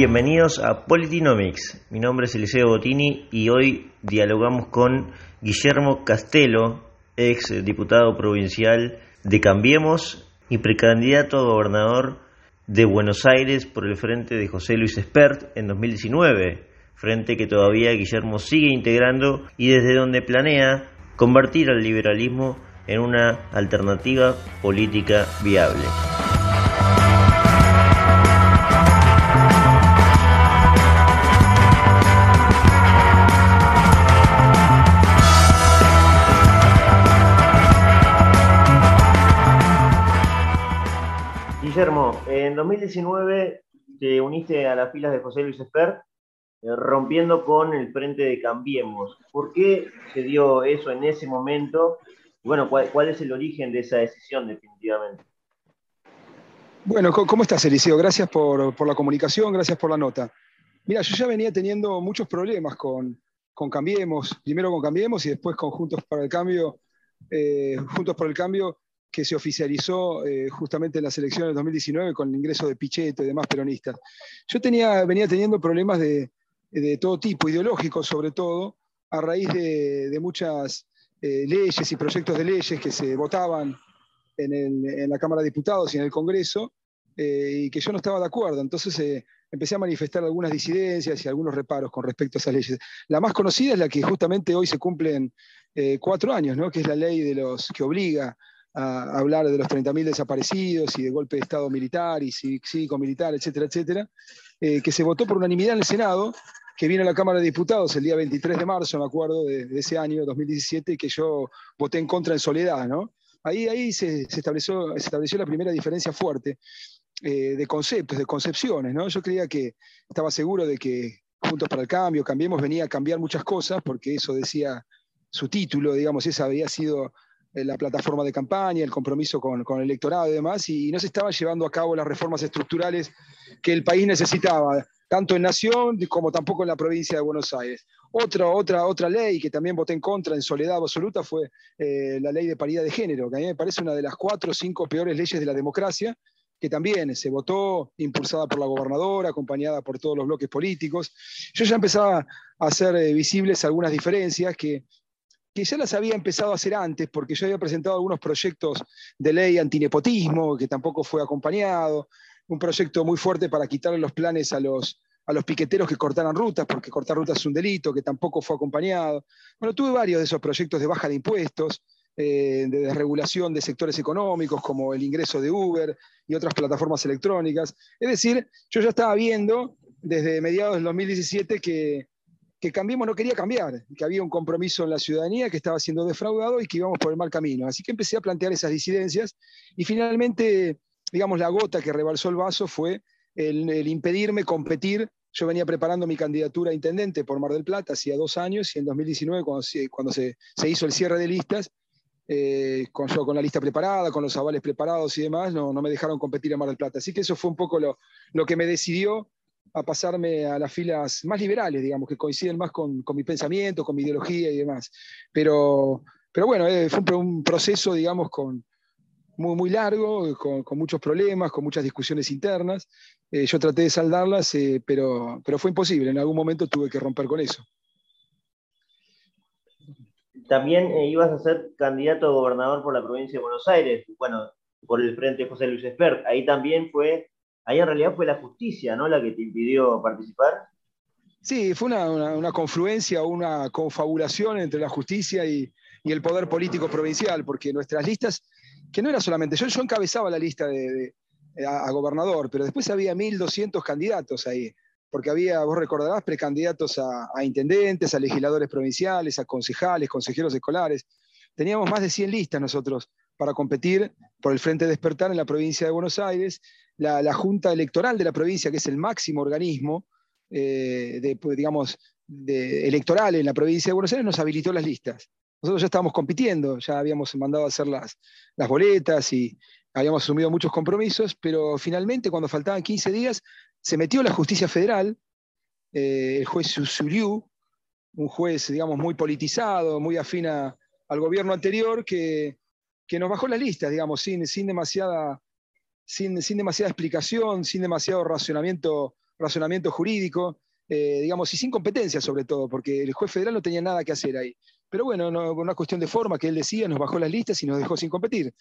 Bienvenidos a Politinomics. Mi nombre es Eliseo Bottini y hoy dialogamos con Guillermo Castelo, ex diputado provincial de Cambiemos y precandidato a gobernador de Buenos Aires por el frente de José Luis Espert en 2019, frente que todavía Guillermo sigue integrando y desde donde planea convertir al liberalismo en una alternativa política viable. Guillermo, en 2019 te uniste a las filas de José Luis Espert, eh, rompiendo con el frente de Cambiemos. ¿Por qué se dio eso en ese momento? bueno, ¿cuál, es el origen de esa decisión definitivamente? Bueno, ¿cómo estás, Eliseo? Gracias por, la comunicación, gracias por la nota. Mira, yo ya venía teniendo muchos problemas con, Cambiemos, primero con Cambiemos y después con Juntos para el Cambio, eh, Juntos por el Cambio, que se oficializó eh, justamente en las elecciones del 2019 con el ingreso de Pichetto y demás peronistas. Yo tenía, venía teniendo problemas de, todo tipo, ideológicos sobre todo, a raíz de, muchas eh, leyes y proyectos de leyes que se votaban en, la Cámara de Diputados y en el Congreso, eh, y que yo no estaba de acuerdo. Entonces empecé a manifestar algunas disidencias y algunos reparos con respecto a esas leyes. La más conocida es la que justamente hoy se cumplen cuatro años, ¿no? que es la ley de los que obliga a hablar de los 30.000 desaparecidos y de golpe de Estado militar y cívico-militar, etcétera, etcétera, eh, que se votó por unanimidad en el Senado, que vino a la Cámara de Diputados el día 23 de marzo, me acuerdo, de, ese año, 2017, que yo voté en contra en soledad, ¿no? Ahí, ahí se, estableció, se estableció la primera diferencia fuerte eh, de conceptos, de concepciones, ¿no? Yo creía que estaba seguro de que Juntos para el Cambio, Cambiemos, venía a cambiar muchas cosas, porque eso decía su título, digamos, esa había sido la plataforma de campaña, el compromiso con, con, el electorado y demás, y no se estaban llevando a cabo las reformas estructurales que el país necesitaba, tanto en Nación como tampoco en la provincia de Buenos Aires. Otra, otra, otra ley que también voté en contra en soledad absoluta fue eh, la ley de paridad de género, que a mí me parece una de las cuatro o cinco peores leyes de la democracia, que también se votó, impulsada por la gobernadora, acompañada por todos los bloques políticos. Yo ya empezaba a hacer eh, visibles algunas diferencias que que ya las había empezado a hacer antes, porque yo había presentado algunos proyectos de ley antinepotismo, que tampoco fue acompañado, un proyecto muy fuerte para quitarle los planes a los, a los piqueteros que cortaran rutas, porque cortar rutas es un delito, que tampoco fue acompañado. Bueno, tuve varios de esos proyectos de baja de impuestos, eh, de desregulación de sectores económicos, como el ingreso de Uber y otras plataformas electrónicas. Es decir, yo ya estaba viendo desde mediados del 2017 que que Cambiemos no quería cambiar, que había un compromiso en la ciudadanía que estaba siendo defraudado y que íbamos por el mal camino. Así que empecé a plantear esas disidencias y finalmente, digamos, la gota que rebalsó el vaso fue el, impedirme competir. Yo venía preparando mi candidatura a intendente por Mar del Plata hacía dos años y en 2019, cuando, se, cuando se, hizo el cierre de listas, eh, con, yo con la lista preparada, con los avales preparados y demás, no, no me dejaron competir en Mar del Plata. Así que eso fue un poco lo, lo que me decidió a pasarme a las filas más liberales, digamos, que coinciden más con, mi pensamiento, con mi ideología y demás. Pero, pero bueno, eh, fue un, proceso, digamos, con, muy, muy largo, con, muchos problemas, con muchas discusiones internas. Eh, yo traté de saldarlas, eh, pero, pero fue imposible. En algún momento tuve que romper con eso. También ibas a ser candidato a gobernador por la provincia de Buenos Aires, bueno, por el frente José Luis Espert. Ahí también fue ahí en realidad fue la justicia, ¿no? La que te impidió participar. Sí, fue una, confluencia, una confabulación entre la justicia y, el poder político provincial, porque nuestras listas, que no era solamente yo, yo encabezaba la lista de, a, gobernador, pero después había 1.200 candidatos ahí, porque había, vos recordarás, precandidatos a, a, intendentes, a legisladores provinciales, a concejales, consejeros escolares. Teníamos más de 100 listas nosotros para competir por el Frente Despertar en la provincia de Buenos Aires la, Junta Electoral de la provincia, que es el máximo organismo eh, pues, digamos, electoral en la provincia de Buenos Aires, nos habilitó las listas. Nosotros ya estábamos compitiendo, ya habíamos mandado a hacer las, las boletas y habíamos asumido muchos compromisos, pero finalmente, cuando faltaban 15 días, se metió la justicia federal, eh, el juez Susuriu, un juez, digamos, muy politizado, muy afín al gobierno anterior, que, que, nos bajó las listas, digamos, sin, sin demasiada sin, demasiada explicación, sin demasiado racionamiento razonamiento jurídico, eh, digamos, y sin competencia sobre todo, porque el juez federal no tenía nada que hacer ahí. Pero bueno, no, una cuestión de forma que él decía, nos bajó las listas y nos dejó sin competir.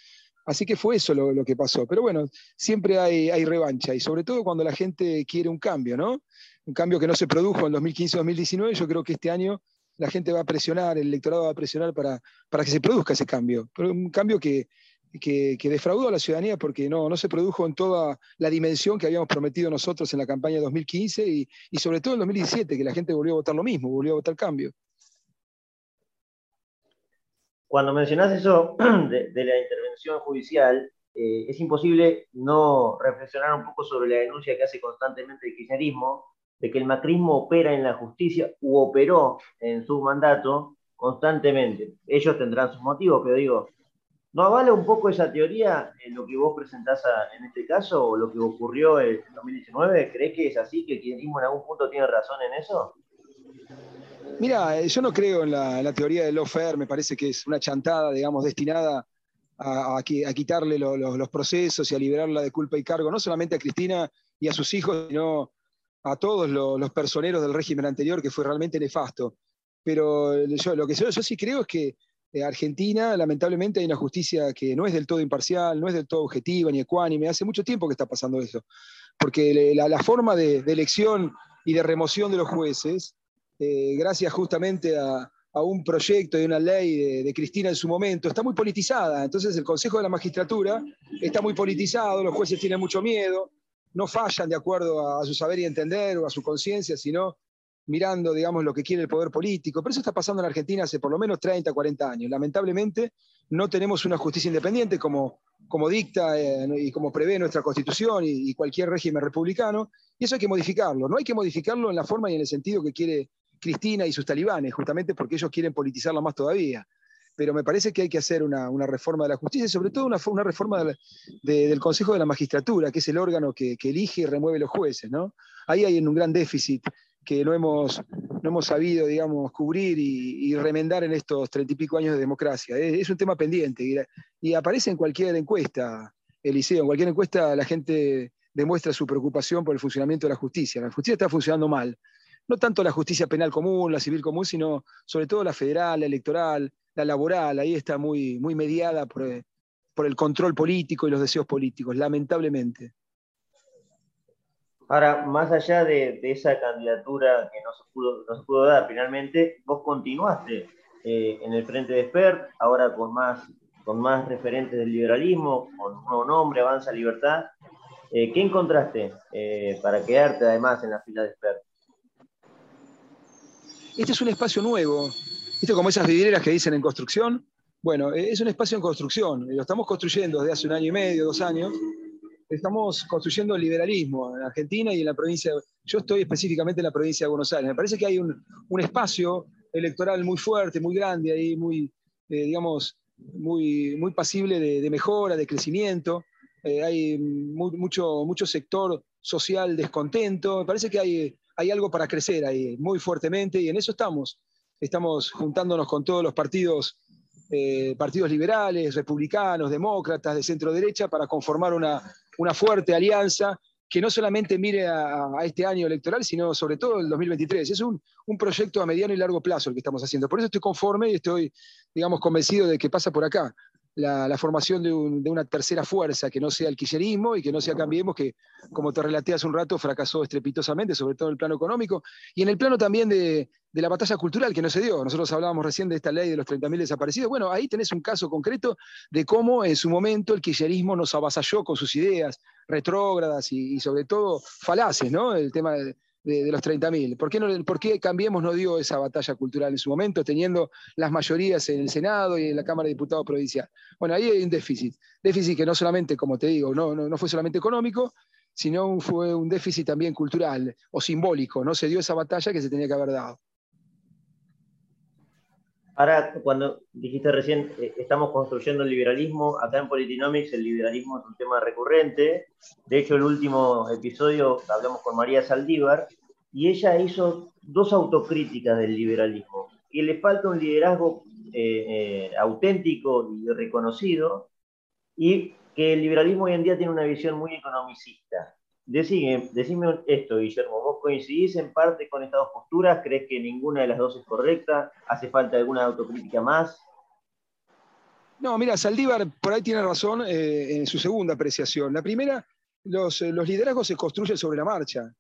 Así que fue eso lo, que pasó. Pero bueno, siempre hay, hay, revancha y sobre todo cuando la gente quiere un cambio, ¿no? Un cambio que no se produjo en 2015-2019, yo creo que este año la gente va a presionar, el electorado va a presionar para, para que se produzca ese cambio. Pero un cambio que, que, defraudó a la ciudadanía porque no, no se produjo en toda la dimensión que habíamos prometido nosotros en la campaña de 2015 y, sobre todo en 2017, que la gente volvió a votar lo mismo, volvió a votar cambio. Cuando mencionás eso de, la intervención judicial, eh, es imposible no reflexionar un poco sobre la denuncia que hace constantemente el kirchnerismo de que el macrismo opera en la justicia u operó en su mandato constantemente. Ellos tendrán sus motivos, pero digo, ¿No avala un poco esa teoría en lo que vos presentás en este caso o lo que ocurrió en 2019? ¿Crees que es así, que el kirchnerismo en algún punto tiene razón en eso? Mira, eh, yo no creo en la, teoría del lawfare, me parece que es una chantada, digamos, destinada a, quitarle los procesos y a liberarla de culpa y cargo, no solamente a Cristina y a sus hijos, sino a todos los, personeros del régimen anterior, que fue realmente nefasto. Pero yo, lo que yo sí creo es que eh, Argentina, lamentablemente, hay una justicia que no es del todo imparcial, no es del todo objetiva ni ecuánime. Hace mucho tiempo que está pasando eso. Porque la, forma de, elección y de remoción de los jueces, eh, gracias justamente a, un proyecto y una ley de, Cristina en su momento, está muy politizada. Entonces el Consejo de la Magistratura está muy politizado, los jueces tienen mucho miedo, no fallan de acuerdo a su saber y entender o a su conciencia, sino mirando, digamos, lo que quiere el poder político. Pero eso está pasando en Argentina hace por lo menos 30, 40 años. Lamentablemente no tenemos una justicia independiente como, como dicta eh, y como prevé nuestra constitución y, cualquier régimen republicano. Y eso hay que modificarlo. No hay que modificarlo en la forma y en el sentido que quiere Cristina y sus talibanes, justamente porque ellos quieren politizarlo más todavía. Pero me parece que hay que hacer una, reforma de la justicia y sobre todo una, una reforma del Consejo de la Magistratura, que es el órgano que, que elige y remueve los jueces. ¿no? Ahí hay un gran déficit que no hemos, no hemos sabido, digamos, cubrir y, remendar en estos treinta y pico años de democracia. Es, un tema pendiente y, aparece en cualquier encuesta, Eliseo, en cualquier encuesta la gente demuestra su preocupación por el funcionamiento de la justicia. La justicia está funcionando mal. No tanto la justicia penal común, la civil común, sino sobre todo la federal, la electoral, la laboral. Ahí está muy, muy mediada por, por el control político y los deseos políticos, lamentablemente. Ahora, más allá de, esa candidatura que no se, pudo, dar finalmente, vos continuaste eh, en el frente de SPER, ahora con más, con más referentes del liberalismo, con un nuevo nombre, Avanza Libertad. Eh, ¿Qué encontraste eh, para quedarte además en la fila de SPER? Este es un espacio nuevo, ¿viste como esas vidrieras que dicen en construcción? Bueno, es un espacio en construcción, lo estamos construyendo desde hace un año y medio, dos años, estamos construyendo el liberalismo en Argentina y en la provincia. Yo estoy específicamente en la provincia de Buenos Aires. Me parece que hay un, espacio electoral muy fuerte, muy grande, ahí muy, eh, digamos, muy, muy pasible de, mejora, de crecimiento. Eh, hay mucho, mucho sector social descontento. Me parece que hay, hay algo para crecer ahí muy fuertemente y en eso estamos. Estamos juntándonos con todos los partidos eh, partidos liberales, republicanos, demócratas, de centro derecha, para conformar una, una fuerte alianza que no solamente mire a, este año electoral, sino sobre todo el 2023. Es un, proyecto a mediano y largo plazo el que estamos haciendo. Por eso estoy conforme y estoy, digamos, convencido de que pasa por acá. La, formación de, una tercera fuerza que no sea el kirchnerismo y que no sea Cambiemos, que, como te relaté un rato, fracasó estrepitosamente, sobre todo en el plano económico, y en el plano también de, la batalla cultural que no se dio. Nosotros hablábamos recién de esta ley de los 30.000 desaparecidos. Bueno, ahí tenés un caso concreto de cómo en su momento el kirchnerismo nos avasalló con sus ideas retrógradas y, sobre todo falaces, ¿no? El tema de, los 30.000. ¿Por qué, no, ¿Por qué Cambiemos no dio esa batalla cultural en su momento, teniendo las mayorías en el Senado y en la Cámara de Diputados Provincial? Bueno, ahí hay un déficit. Déficit que no solamente, como te digo, no, no, no fue solamente económico, sino fue un déficit también cultural o simbólico. No se dio esa batalla que se tenía que haber dado. Ahora, cuando dijiste recién, eh, estamos construyendo el liberalismo, acá en Politinomics el liberalismo es un tema recurrente. De hecho, el último episodio hablamos con María Saldívar y ella hizo dos autocríticas del liberalismo. Que le falta un liderazgo eh, eh, auténtico y reconocido y que el liberalismo hoy en día tiene una visión muy economicista. Decime, decime esto, Guillermo, ¿vos coincidís en parte con estas dos posturas? ¿Crees que ninguna de las dos es correcta? ¿Hace falta alguna autocrítica más? No, mira, Saldívar por ahí tiene razón eh, en su segunda apreciación. La primera, los, eh, los, liderazgos se construyen sobre la marcha.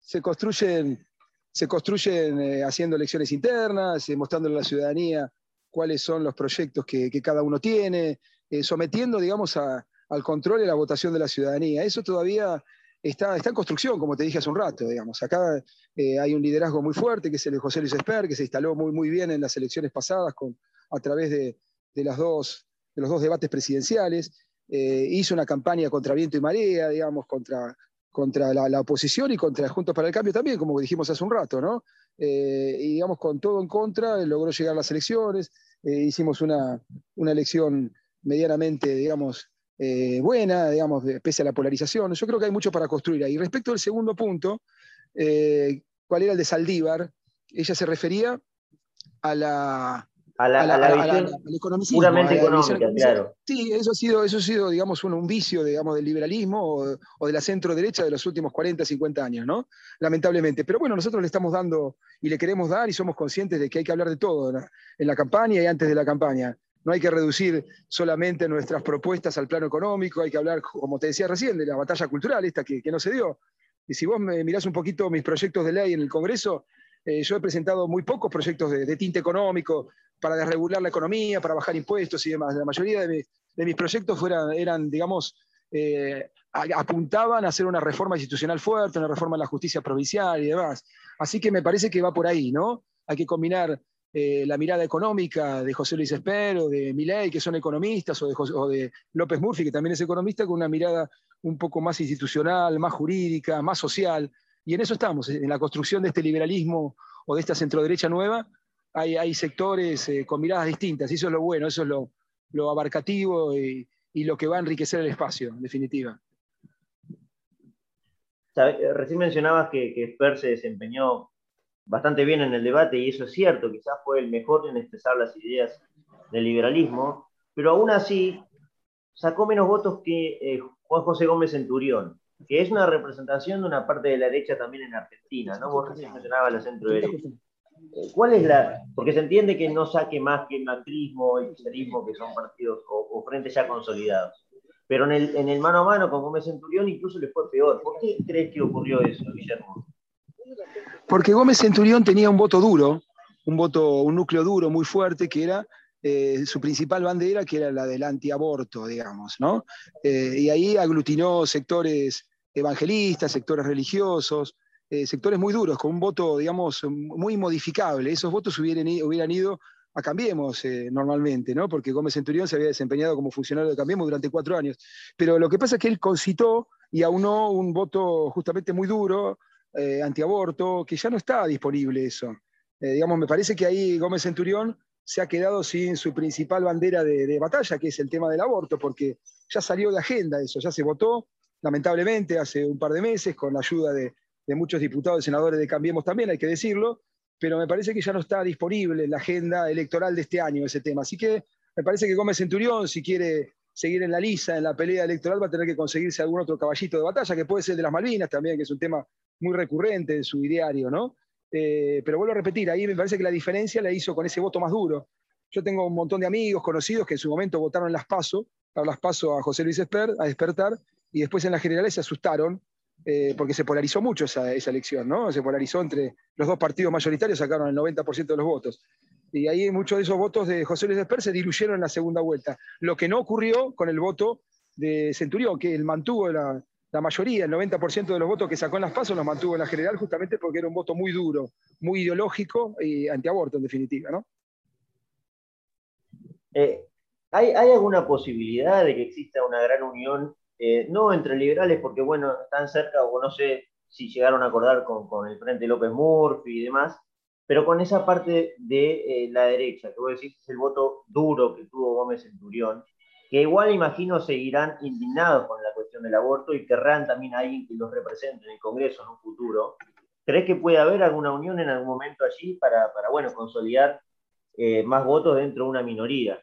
Se construyen, se construyen eh, haciendo elecciones internas, mostrándole a la ciudadanía cuáles son los proyectos que, que cada uno tiene, sometiendo, digamos, a, al control y la votación de la ciudadanía. Eso todavía está, está en construcción, como te dije hace un rato, digamos. Acá hay un liderazgo muy fuerte, que es el de José Luis Esper, que se instaló muy, muy bien en las elecciones pasadas con, a través de, de, las dos, de los dos debates presidenciales, eh, hizo una campaña contra viento y marea, digamos, contra, contra la, oposición y contra Juntos para el Cambio también, como dijimos hace un rato, ¿no? Eh, y digamos, con todo en contra, logró llegar a las elecciones, eh, hicimos una, una, elección medianamente, digamos, buena, digamos, pese a la polarización. Yo creo que hay mucho para construir ahí. Respecto al segundo punto, ¿cuál era el de Saldívar? Ella se refería a la, a la, puramente económica, claro. Sí, eso ha sido, eso ha sido digamos, un, vicio digamos, del liberalismo o, de la centro-derecha de los últimos 40, 50 años, ¿no? Lamentablemente. Pero bueno, nosotros le estamos dando y le queremos dar y somos conscientes de que hay que hablar de todo en la, campaña y antes de la campaña. No hay que reducir solamente nuestras propuestas al plano económico, hay que hablar, como te decía recién, de la batalla cultural esta que, no se dio. Y si vos me mirás un poquito mis proyectos de ley en el Congreso, eh, yo he presentado muy pocos proyectos de, tinte económico para desregular la economía, para bajar impuestos y demás. La mayoría de, mis proyectos eran, digamos, eh, apuntaban a hacer una reforma institucional fuerte, una reforma de la justicia provincial y demás. Así que me parece que va por ahí, ¿no? Hay que combinar eh, la mirada económica de José Luis Espero, de Milei, que son economistas, o de, de, López Murphy, que también es economista, con una mirada un poco más institucional, más jurídica, más social, y en eso estamos, en la construcción de este liberalismo o de esta centroderecha nueva, hay, hay sectores eh, con miradas distintas, y eso es lo bueno, eso es lo, lo abarcativo y, y, lo que va a enriquecer el espacio, en definitiva. Eh, recién mencionabas que, que se desempeñó bastante bien en el debate, y eso es cierto, quizás fue el mejor en expresar las ideas del liberalismo, pero aún así sacó menos votos que eh, Juan José Gómez Centurión que es una representación de una parte de la derecha también en Argentina, ¿no? Vos recién mencionabas la centro derecha. Eh, ¿Cuál es la.? Porque se entiende que no saque más que el macrismo el socialismo, que son partidos o, frentes ya consolidados. Pero en el, en el mano a mano con Gómez Centurión incluso le fue peor. ¿Por qué crees que ocurrió eso, Guillermo? Porque Gómez Centurión tenía un voto duro, un voto, un núcleo duro muy fuerte, que era eh, su principal bandera, que era la del antiaborto, digamos, ¿no? Eh, y ahí aglutinó sectores evangelistas, sectores religiosos, eh, sectores muy duros, con un voto, digamos, muy modificable. Esos votos hubieran, hubieran ido a Cambiemos eh, normalmente, ¿no? Porque Gómez Centurión se había desempeñado como funcionario de Cambiemos durante cuatro años. Pero lo que pasa es que él concitó y aunó un voto justamente muy duro, eh, antiaborto, que ya no está disponible eso. digamos, me parece que ahí Gómez Centurión se ha quedado sin su principal bandera de, de, batalla, que es el tema del aborto, porque ya salió de agenda eso, ya se votó, lamentablemente, hace un par de meses, con la ayuda de, muchos diputados y senadores de Cambiemos también, hay que decirlo, pero me parece que ya no está disponible en la agenda electoral de este año ese tema. Así que me parece que Gómez Centurión, si quiere seguir en la lisa, en la pelea electoral, va a tener que conseguirse algún otro caballito de batalla, que puede ser de las Malvinas también, que es un tema muy recurrente en su ideario, ¿no? Eh, pero vuelvo a repetir, ahí me parece que la diferencia la hizo con ese voto más duro. Yo tengo un montón de amigos, conocidos, que en su momento votaron las PASO, para las PASO a José Luis Esper, a despertar, y después en las generales se asustaron eh, porque se polarizó mucho esa, elección, ¿no? Se polarizó entre los dos partidos mayoritarios, sacaron el 90% de los votos. Y ahí muchos de esos votos de José Luis Esper se diluyeron en la segunda vuelta. Lo que no ocurrió con el voto de Centurión, que él mantuvo la, mayoría, el 90% de los votos que sacó en las pasos los mantuvo en la general justamente porque era un voto muy duro, muy ideológico y antiaborto en definitiva, ¿no? Eh, ¿hay, ¿Hay alguna posibilidad de que exista una gran unión eh, no entre liberales, porque bueno, están cerca, o no sé si llegaron a acordar con, el Frente López Murphy y demás, pero con esa parte de eh, la derecha, que vos decís es el voto duro que tuvo Gómez Centurión, que igual imagino seguirán indignados con la cuestión del aborto y querrán también a alguien que los represente en el Congreso en un futuro. ¿Crees que puede haber alguna unión en algún momento allí para, bueno, consolidar eh, más votos dentro de una minoría?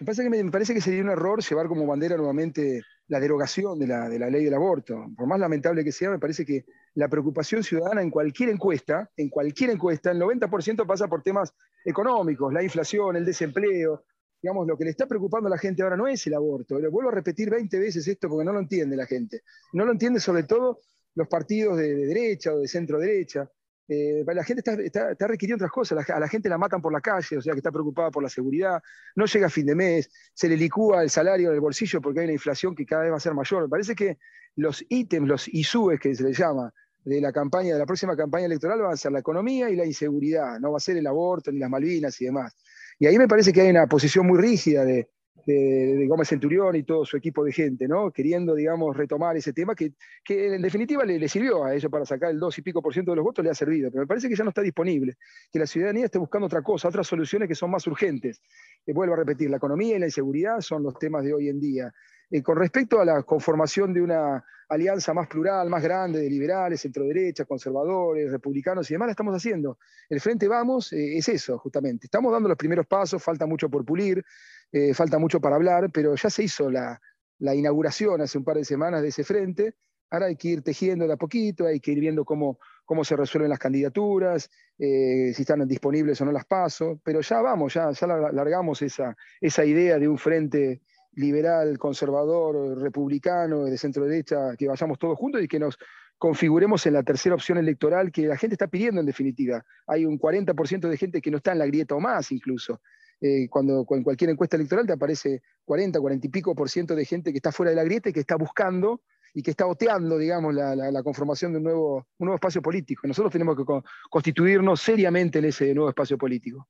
Me parece que, me parece que sería un error llevar como bandera nuevamente la derogación de la, de la, ley del aborto. Por más lamentable que sea, me parece que la preocupación ciudadana en cualquier encuesta, en cualquier encuesta, el 90% pasa por temas económicos, la inflación, el desempleo. Digamos, lo que le está preocupando a la gente ahora no es el aborto. Le vuelvo a repetir 20 veces esto porque no lo entiende la gente. No lo entiende sobre todo los partidos de derecha o de centro derecha. Eh, la gente está, requiriendo otras cosas, a la gente la matan por la calle, o sea que está preocupada por la seguridad, no llega a fin de mes, se le licúa el salario en el bolsillo porque hay una inflación que cada vez va a ser mayor. Parece que los ítems, los ISUES que se les llama, de la campaña, de la próxima campaña electoral van a ser la economía y la inseguridad, no va a ser el aborto ni las Malvinas y demás. Y ahí me parece que hay una posición muy rígida de, de, Gómez Centurión y todo su equipo de gente, ¿no? Queriendo, digamos, retomar ese tema que, en definitiva le, sirvió a ellos para sacar el 2 y pico por ciento de los votos, le ha servido, pero me parece que ya no está disponible, que la ciudadanía esté buscando otra cosa, otras soluciones que son más urgentes. Eh, vuelvo a repetir, la economía y la inseguridad son los temas de hoy en día. Eh, con respecto a la conformación de una alianza más plural, más grande, de liberales, centro-derecha, conservadores, republicanos y demás, la estamos haciendo. El Frente Vamos eh, es eso, justamente. Estamos dando los primeros pasos, falta mucho por pulir, eh, falta mucho para hablar, pero ya se hizo la, inauguración hace un par de semanas de ese frente. Ahora hay que ir tejiendo de a poquito, hay que ir viendo cómo, se resuelven las candidaturas, si están disponibles o no las pasos, pero ya vamos, ya, largamos esa idea de un frente liberal, conservador, republicano, de centro derecha, que vayamos todos juntos y que nos configuremos en la tercera opción electoral que la gente está pidiendo en definitiva. Hay un 40% de gente que no está en la grieta o más incluso. Eh, cuando en cualquier encuesta electoral te aparece 40, 40 y pico por ciento de gente que está fuera de la grieta y que está buscando y que está oteando, digamos, la, conformación de un nuevo, un nuevo espacio político. Nosotros tenemos que constituirnos seriamente en ese nuevo espacio político.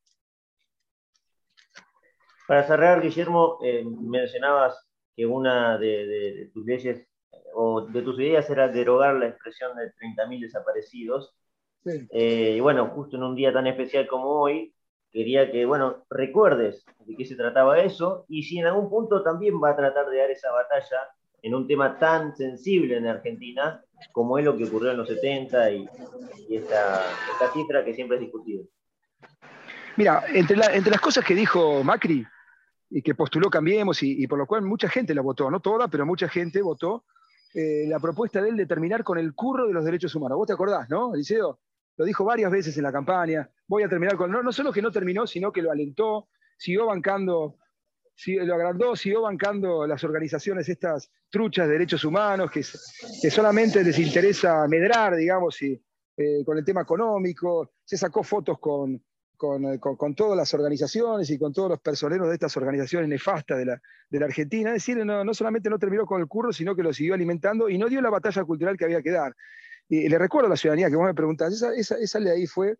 Para cerrar, Guillermo, eh, mencionabas que una de, tus leyes o de tus ideas era derogar la expresión de 30.000 desaparecidos. Eh, y bueno, justo en un día tan especial como hoy, quería que, bueno, recuerdes de qué se trataba eso y si en algún punto también va a tratar de dar esa batalla en un tema tan sensible en Argentina como es lo que ocurrió en los 70 y, esta, cifra que siempre es discutida. Mira, entre, entre las cosas que dijo Macri, y que postuló Cambiemos y, por lo cual mucha gente la votó, no toda, pero mucha gente votó eh, la propuesta de él de terminar con el curro de los derechos humanos. ¿Vos te acordás, no, Eliseo? Lo dijo varias veces en la campaña. Voy a terminar con. No, no solo que no terminó, sino que lo alentó, siguió bancando, lo agrandó, siguió bancando las organizaciones, estas truchas de derechos humanos, que, que solamente les interesa medrar, digamos, y, eh, con el tema económico. Se sacó fotos con, eh, con, todas las organizaciones y con todos los personeros de estas organizaciones nefastas de la, Argentina. Es decir, no, solamente no terminó con el curro, sino que lo siguió alimentando y no dio la batalla cultural que había que dar. Y le recuerdo a la ciudadanía que vos me preguntás, esa, esa, ley fue,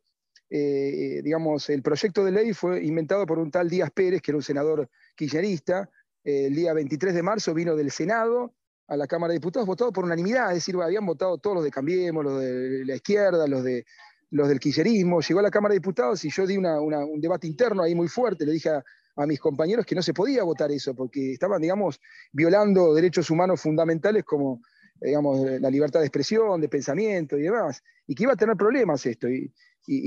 eh, digamos, el proyecto de ley fue inventado por un tal Díaz Pérez, que era un senador kirchnerista. el día 23 de marzo vino del Senado a la Cámara de Diputados, votado por unanimidad, es decir, habían votado todos los de Cambiemos, los de la izquierda, los de los del quillerismo, llegó a la Cámara de Diputados y yo di un debate interno ahí muy fuerte, le dije a, mis compañeros que no se podía votar eso, porque estaban, digamos, violando derechos humanos fundamentales como, digamos, la libertad de expresión, de pensamiento y demás, y que iba a tener problemas esto. Y,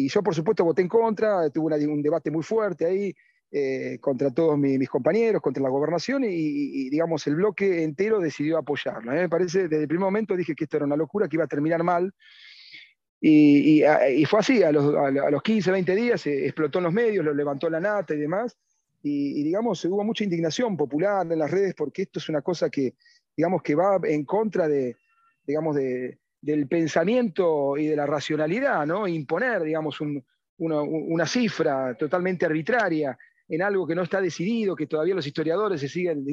yo, por supuesto, voté en contra, tuve un debate muy fuerte ahí, eh, contra todos mis, compañeros, contra la gobernación, y, digamos, el bloque entero decidió apoyarlo. A me parece, desde el primer momento dije que esto era una locura, que iba a terminar mal, y, fue así, a los, a los, 15, 20 días explotó en los medios, lo levantó la nata y demás. Y, digamos, hubo mucha indignación popular en las redes porque esto es una cosa que, digamos, que va en contra de, digamos, de, del pensamiento y de la racionalidad, ¿no? Imponer, digamos, una, cifra totalmente arbitraria en algo que no está decidido, que todavía los historiadores se siguen,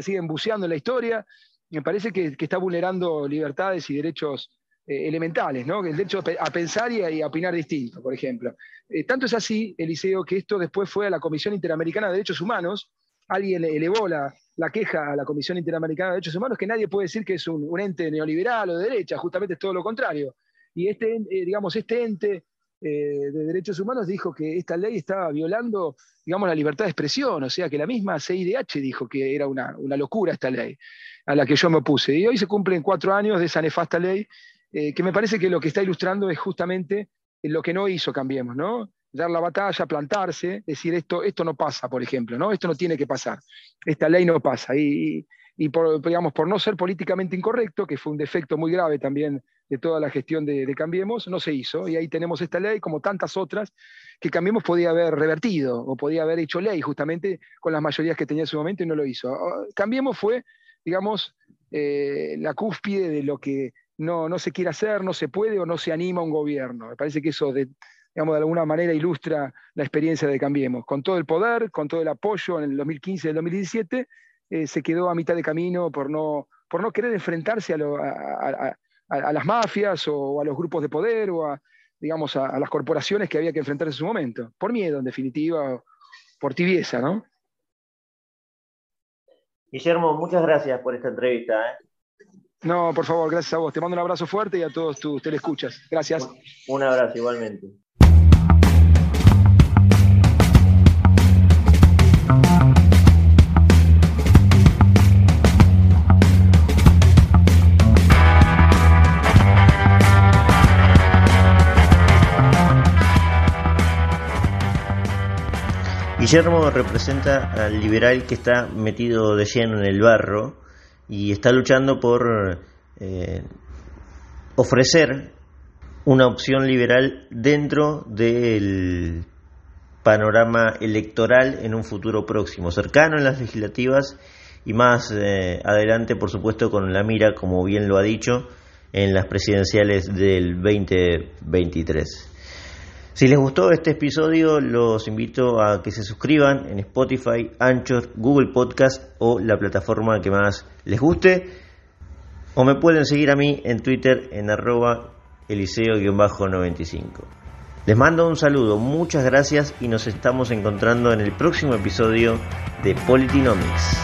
siguen buceando en la historia, me parece que, que está vulnerando libertades y derechos eh, elementales, ¿no? El derecho a pensar y a, opinar distinto, por ejemplo. Eh, tanto es así, Eliseo, que esto después fue a la Comisión Interamericana de Derechos Humanos, alguien elevó la, queja a la Comisión Interamericana de Derechos Humanos, que nadie puede decir que es un, ente neoliberal o de derecha, justamente es todo lo contrario. Y este, eh, digamos, este ente de derechos humanos dijo que esta ley estaba violando, digamos, la libertad de expresión, o sea que la misma CIDH dijo que era una, una locura esta ley a la que yo me opuse. Y hoy se cumplen cuatro años de esa nefasta ley eh, que me parece que lo que está ilustrando es justamente lo que no hizo Cambiemos, ¿no? dar la batalla, plantarse, decir esto, esto no pasa, por ejemplo, ¿no? Esto no tiene que pasar, esta ley no pasa. Y, y por, digamos, por no ser políticamente incorrecto, que fue un defecto muy grave también de toda la gestión de, Cambiemos, no se hizo. Y ahí tenemos esta ley, como tantas otras, que Cambiemos podía haber revertido o podía haber hecho ley justamente con las mayorías que tenía en su momento y no lo hizo. Ah, Cambiemos fue, digamos, eh, la cúspide de lo que no, no se quiere hacer, no se puede o no se anima un gobierno. Me parece que eso de, digamos, de alguna manera ilustra la experiencia de Cambiemos. Con todo el poder, con todo el apoyo en el 2015 y el 2017, eh, se quedó a mitad de camino por no, por no querer enfrentarse a, las mafias o a los grupos de poder o a, digamos, a, las corporaciones que había que enfrentar en su momento. Por miedo, en definitiva, por tibieza, ¿no? Guillermo, muchas gracias por esta entrevista. ¿eh? No, por favor, gracias a vos. Te mando un abrazo fuerte y a todos tus telescuchas. Gracias. Un abrazo igualmente. Guillermo representa al liberal que está metido de lleno en el barro y está luchando por eh, ofrecer una opción liberal dentro del panorama electoral en un futuro próximo, cercano en las legislativas y más eh, adelante, por supuesto, con la mira, como bien lo ha dicho, en las presidenciales del 2023. Si les gustó este episodio, los invito a que se suscriban en Spotify, Anchor, Google Podcast o la plataforma que más les guste. O me pueden seguir a mí en Twitter en arroba eliseo-95. Les mando un saludo, muchas gracias y nos estamos encontrando en el próximo episodio de Politinomics.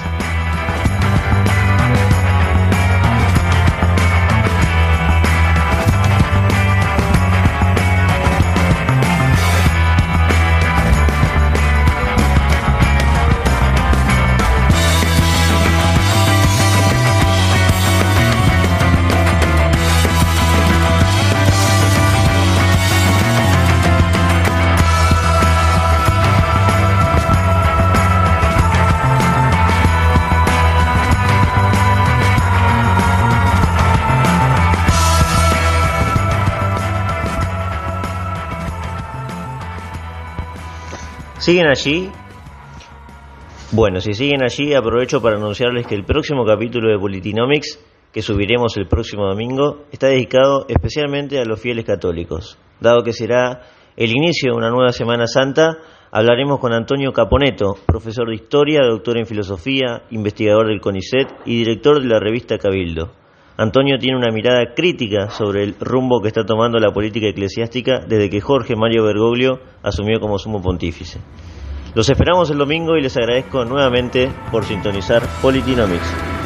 ¿Siguen allí? Bueno, si siguen allí, aprovecho para anunciarles que el próximo capítulo de Politinomics, que subiremos el próximo domingo, está dedicado especialmente a los fieles católicos. Dado que será el inicio de una nueva Semana Santa, hablaremos con Antonio Caponeto, profesor de Historia, doctor en Filosofía, investigador del CONICET y director de la revista Cabildo. Antonio tiene una mirada crítica sobre el rumbo que está tomando la política eclesiástica desde que Jorge Mario Bergoglio asumió como sumo pontífice. Los esperamos el domingo y les agradezco nuevamente por sintonizar Politinomics.